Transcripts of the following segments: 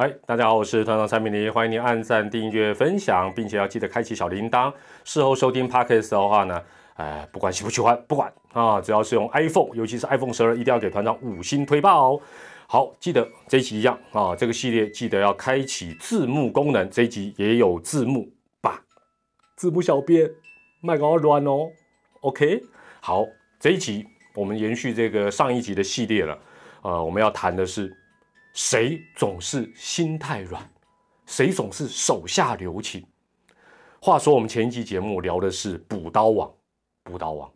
嗨，大家好，我是团长蔡明黎，欢迎您按赞、订阅、分享，并且要记得开启小铃铛。事后收听 Podcast 的话呢，哎，不管喜不喜欢，不管啊，只要是用 iPhone，尤其是 iPhone 十二，一定要给团长五星推爆哦。好，记得这一集一样啊，这个系列记得要开启字幕功能，这一集也有字幕吧？字幕小编，麦搞软哦。OK，好，这一集我们延续这个上一集的系列了，呃，我们要谈的是谁总是心太软，谁总是手下留情。话说我们前一集节目聊的是补刀王，补刀王，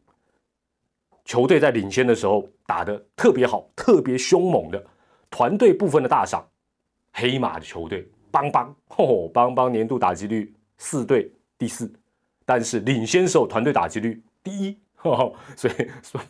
球队在领先的时候打得特别好，特别凶猛的。团队部分的大赏，黑马的球队邦邦，吼邦邦年度打击率四队第四，但是领先时候团队打击率第一，所以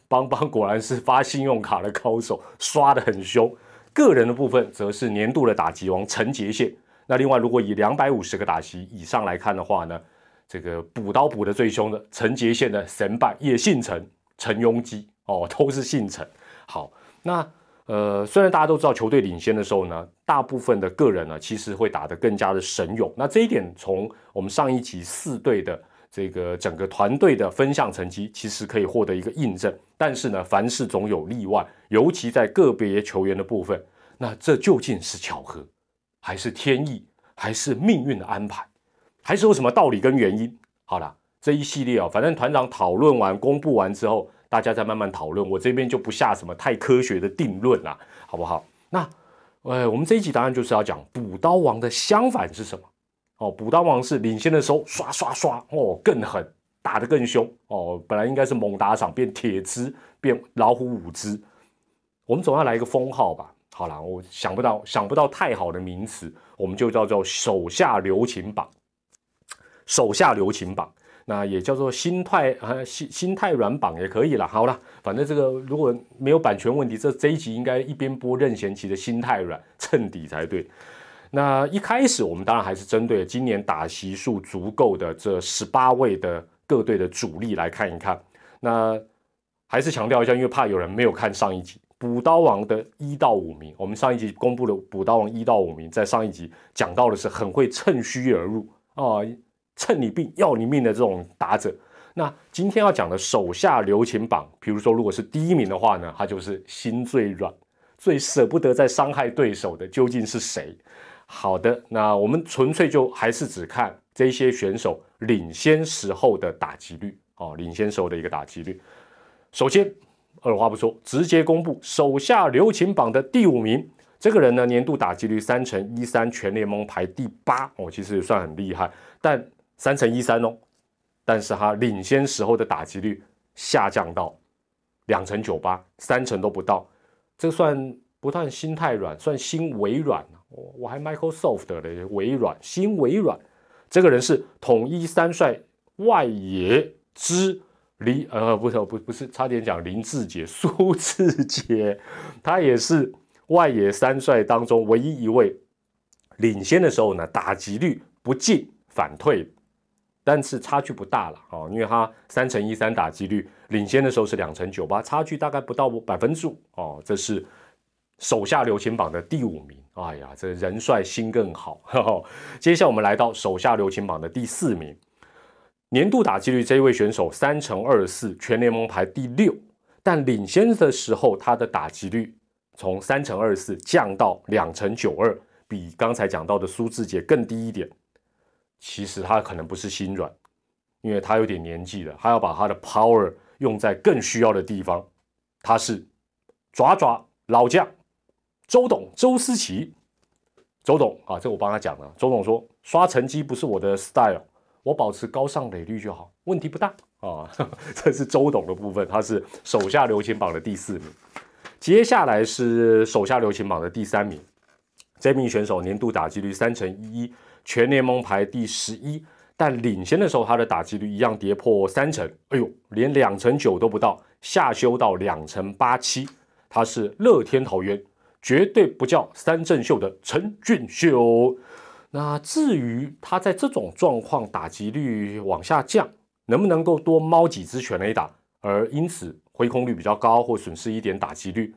邦邦果然是发信用卡的高手，刷的很凶。个人的部分则是年度的打击王陈杰宪。那另外如果以两百五十个打击以上来看的话呢，这个补刀补的最凶的陈杰宪的神败也姓陈，陈庸基哦，都是姓陈。好，那。呃，虽然大家都知道球队领先的时候呢，大部分的个人呢，其实会打得更加的神勇。那这一点从我们上一集四队的这个整个团队的分项成绩，其实可以获得一个印证。但是呢，凡事总有例外，尤其在个别球员的部分，那这究竟是巧合，还是天意，还是命运的安排，还是有什么道理跟原因？好了，这一系列啊，反正团长讨论完、公布完之后。大家再慢慢讨论，我这边就不下什么太科学的定论了，好不好？那，呃，我们这一集答案就是要讲补刀王的相反是什么？哦，补刀王是领先的时候刷刷刷哦，更狠，打得更凶哦。本来应该是猛打赏变铁枝变老虎五只，我们总要来一个封号吧？好了，我想不到想不到太好的名词，我们就叫做手下留情榜，手下留情榜。那也叫做心态啊，心心态软榜也可以了。好了，反正这个如果没有版权问题，这这一集应该一边播任贤齐的心态软衬底才对。那一开始我们当然还是针对今年打席数足够的这十八位的各队的主力来看一看。那还是强调一下，因为怕有人没有看上一集补刀王的一到五名，我们上一集公布了补刀王一到五名，在上一集讲到的是很会趁虚而入啊。趁你病要你命的这种打者，那今天要讲的手下留情榜，比如说如果是第一名的话呢，他就是心最软、最舍不得再伤害对手的，究竟是谁？好的，那我们纯粹就还是只看这些选手领先时候的打击率哦，领先时候的一个打击率。首先，二话不说，直接公布手下留情榜的第五名，这个人呢，年度打击率三乘一三，全联盟排第八哦，其实也算很厉害，但。三乘一三哦，但是他领先时候的打击率下降到两成九八，三成都不到，这算不算心太软？算心微软我我还 Microsoft 的微软，心微软。这个人是统一三帅外野之林，呃，不是不不是，差点讲林志杰，苏志杰，他也是外野三帅当中唯一一位领先的时候呢，打击率不进反退。但是差距不大了哦，因为他三乘一三打击率领先的时候是两成九八，差距大概不到百分之五哦。这是手下留情榜的第五名。哎呀，这人帅心更好。哈哈接下来我们来到手下留情榜的第四名，年度打击率这一位选手三乘二四，全联盟排第六，但领先的时候他的打击率从三乘二四降到两成九二，比刚才讲到的苏志杰更低一点。其实他可能不是心软，因为他有点年纪了，他要把他的 power 用在更需要的地方。他是爪爪老将周董周思齐，周董啊，这我帮他讲了。周董说刷成绩不是我的 style，我保持高上垒率就好，问题不大啊。这是周董的部分，他是手下留情榜的第四名。接下来是手下留情榜的第三名，这名选手年度打击率三乘一。全联盟排第十一，但领先的时候，他的打击率一样跌破三成。哎呦，连两成九都不到，下修到两成八七。他是乐天桃园，绝对不叫三振秀的陈俊秀。那至于他在这种状况打击率往下降，能不能够多猫几支全垒打，而因此挥空率比较高或损失一点打击率，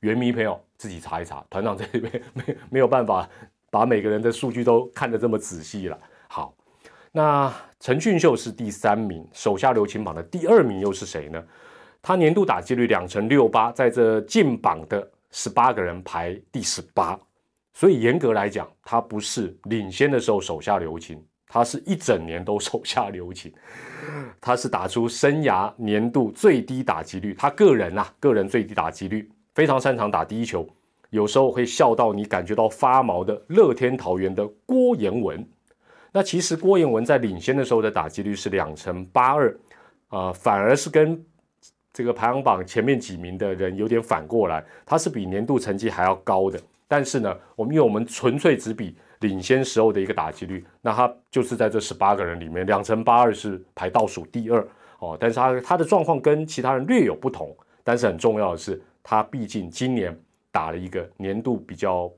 原迷朋友自己查一查，团长这里边没没有办法把每个人的数据都看得这么仔细了。好，那陈俊秀是第三名，手下留情榜的第二名又是谁呢？他年度打击率两成六八，在这进榜的十八个人排第十八，所以严格来讲，他不是领先的时候手下留情，他是一整年都 手下留情，他是打出生涯年度最低打击率，他个人啊，个人最低打击率，非常擅长打第一球，有时候会笑到你感觉到发毛的乐天桃园的郭彦文。那其实郭彦文在领先的时候的打击率是两成八二，啊，反而是跟。这个排行榜前面几名的人有点反过来，他是比年度成绩还要高的。但是呢，我们因为我们纯粹只比领先时候的一个打击率，那他就是在这十八个人里面，两成八二是排倒数第二哦。但是他他的状况跟其他人略有不同，但是很重要的是，他毕竟今年打了一个年度比较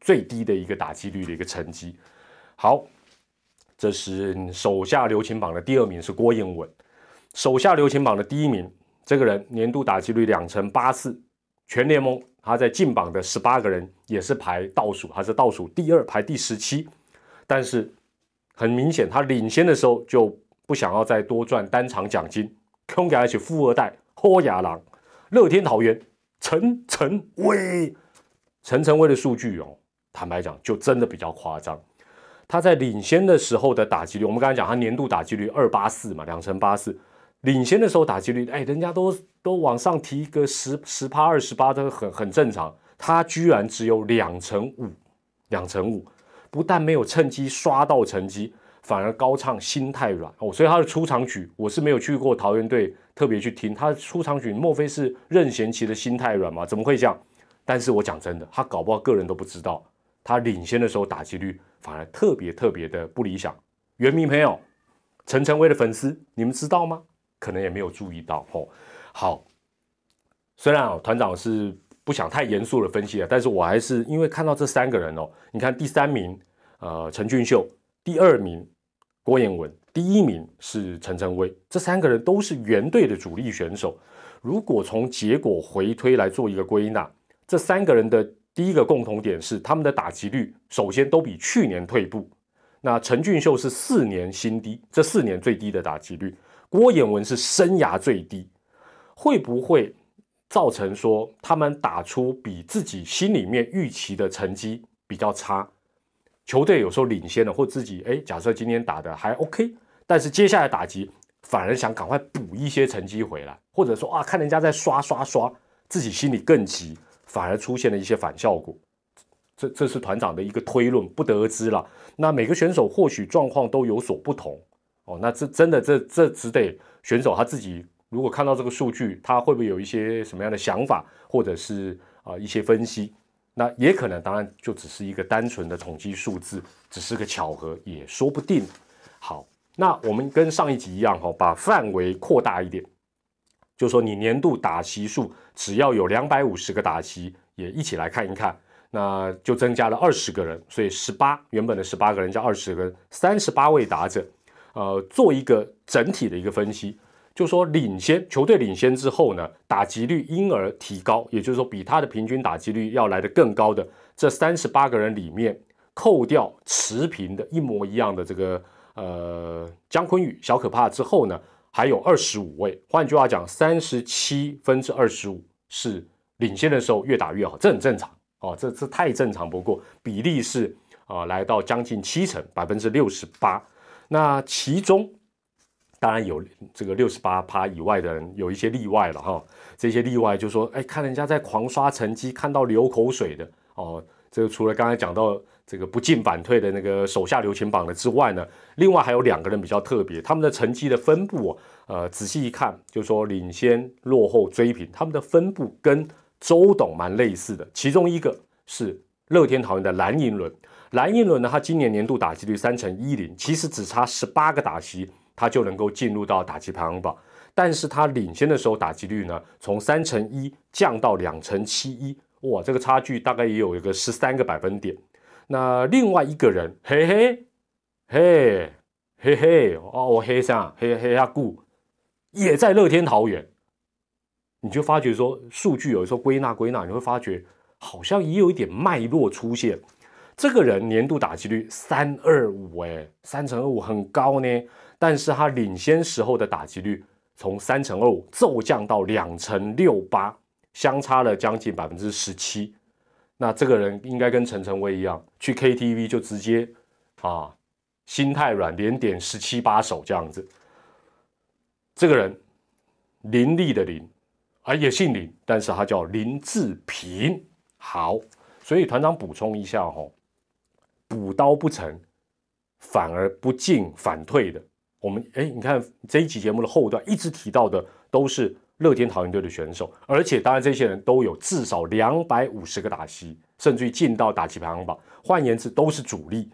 最低的一个打击率的一个成绩。好，这是手下留情榜的第二名是郭彦文。手下留情榜的第一名，这个人年度打击率两成八四，全联盟他在进榜的十八个人也是排倒数，他是倒数第二，排第十七。但是很明显，他领先的时候就不想要再多赚单场奖金，空给他起富二代霍亚郎，乐天桃园陈晨威，陈晨威的数据哦，坦白讲就真的比较夸张。他在领先的时候的打击率，我们刚才讲他年度打击率二八四嘛，两成八四。领先的时候打击率，哎，人家都都往上提个十十趴二十八都很很正常，他居然只有两成五，两成五，不但没有趁机刷到成绩，反而高唱心太软哦，所以他的出场曲我是没有去过桃园队特别去听他的出场曲，莫非是任贤齐的心太软吗？怎么会这样？但是我讲真的，他搞不好个人都不知道，他领先的时候打击率反而特别特别的不理想。原名朋友陈晨威的粉丝，你们知道吗？可能也没有注意到哦。好，虽然哦，团长是不想太严肃的分析了，但是我还是因为看到这三个人哦，你看第三名呃陈俊秀，第二名郭彦文，第一名是陈晨威，这三个人都是原队的主力选手。如果从结果回推来做一个归纳，这三个人的第一个共同点是他们的打击率首先都比去年退步。那陈俊秀是四年新低，这四年最低的打击率。郭彦文是生涯最低，会不会造成说他们打出比自己心里面预期的成绩比较差？球队有时候领先了，或自己哎，假设今天打的还 OK，但是接下来打击反而想赶快补一些成绩回来，或者说啊，看人家在刷刷刷，自己心里更急，反而出现了一些反效果。这这是团长的一个推论，不得而知了。那每个选手或许状况都有所不同。哦，那这真的这这只得选手他自己，如果看到这个数据，他会不会有一些什么样的想法，或者是啊一些分析？那也可能，当然就只是一个单纯的统计数字，只是个巧合，也说不定。好，那我们跟上一集一样哈，把范围扩大一点，就说你年度打席数只要有两百五十个打席，也一起来看一看，那就增加了二十个人，所以十八原本的十八个人加二十个人，三十八位打者。呃，做一个整体的一个分析，就说领先球队领先之后呢，打击率因而提高，也就是说比他的平均打击率要来的更高的这三十八个人里面，扣掉持平的一模一样的这个呃姜昆宇小可怕之后呢，还有二十五位，换句话讲，三十七分之二十五是领先的时候越打越好，这很正常。哦，这这太正常。不过，比例是啊来到将近七成，百分之六十八。那其中当然有这个六十八趴以外的人，有一些例外了哈。这些例外就是说，哎，看人家在狂刷成绩，看到流口水的哦。这个除了刚才讲到这个不进反退的那个手下留情榜的之外呢，另外还有两个人比较特别，他们的成绩的分布，呃，仔细一看，就是说领先、落后、追平，他们的分布跟周董蛮类似的。其中一个是乐天桃园的蓝银轮。蓝银轮呢？他今年年度打击率三成一零，其实只差十八个打席，他就能够进入到打击排行榜。但是他领先的时候打击率呢，从三成一降到两成七一，哇，这个差距大概也有一个十三个百分点。那另外一个人，嘿嘿嘿嘿嘿，哦，我黑上黑黑阿顾，也在乐天桃园。你就发觉说数据有时候归纳归纳，你会发觉好像也有一点脉络出现。这个人年度打击率三二五，哎，三乘二五很高呢。但是他领先时候的打击率从三乘二五骤降到两乘六八，相差了将近百分之十七。那这个人应该跟陈晨威一样，去 KTV 就直接啊，心太软，连点十七八首这样子。这个人林立的林，啊也姓林，但是他叫林志平。好，所以团长补充一下哈，补刀不成，反而不进反退的。我们哎，你看这一期节目的后段一直提到的都是。乐天桃园队的选手，而且当然这些人都有至少两百五十个打席，甚至于进到打击排行榜。换言之，都是主力。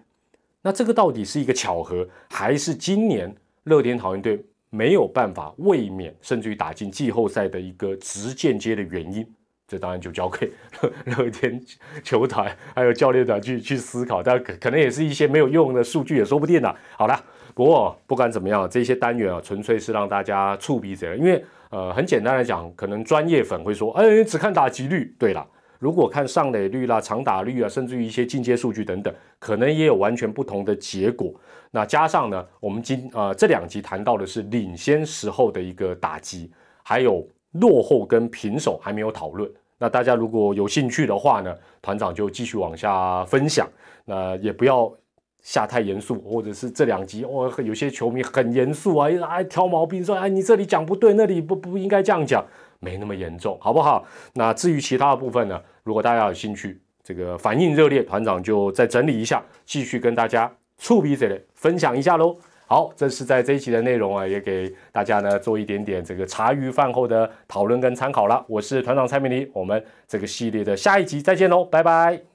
那这个到底是一个巧合，还是今年乐天桃园队没有办法卫冕，甚至于打进季后赛的一个直间接的原因？这当然就交给乐天球团还有教练团去去思考。但可可能也是一些没有用的数据，也说不定呢。好了，不过不管怎么样，这些单元啊，纯粹是让大家触鼻子，因为。呃，很简单来讲，可能专业粉会说，哎，只看打击率。对了，如果看上垒率啦、长打率啊，甚至于一些进阶数据等等，可能也有完全不同的结果。那加上呢，我们今呃这两集谈到的是领先时候的一个打击，还有落后跟平手还没有讨论。那大家如果有兴趣的话呢，团长就继续往下分享。那也不要。下太严肃，或者是这两集哦，有些球迷很严肃啊，哎挑毛病说，哎你这里讲不对，那里不不应该这样讲，没那么严重，好不好？那至于其他的部分呢，如果大家有兴趣，这个反应热烈，团长就再整理一下，继续跟大家触笔这里分享一下喽。好，这是在这一期的内容啊，也给大家呢做一点点这个茶余饭后的讨论跟参考了。我是团长蔡明黎，我们这个系列的下一集再见喽，拜拜。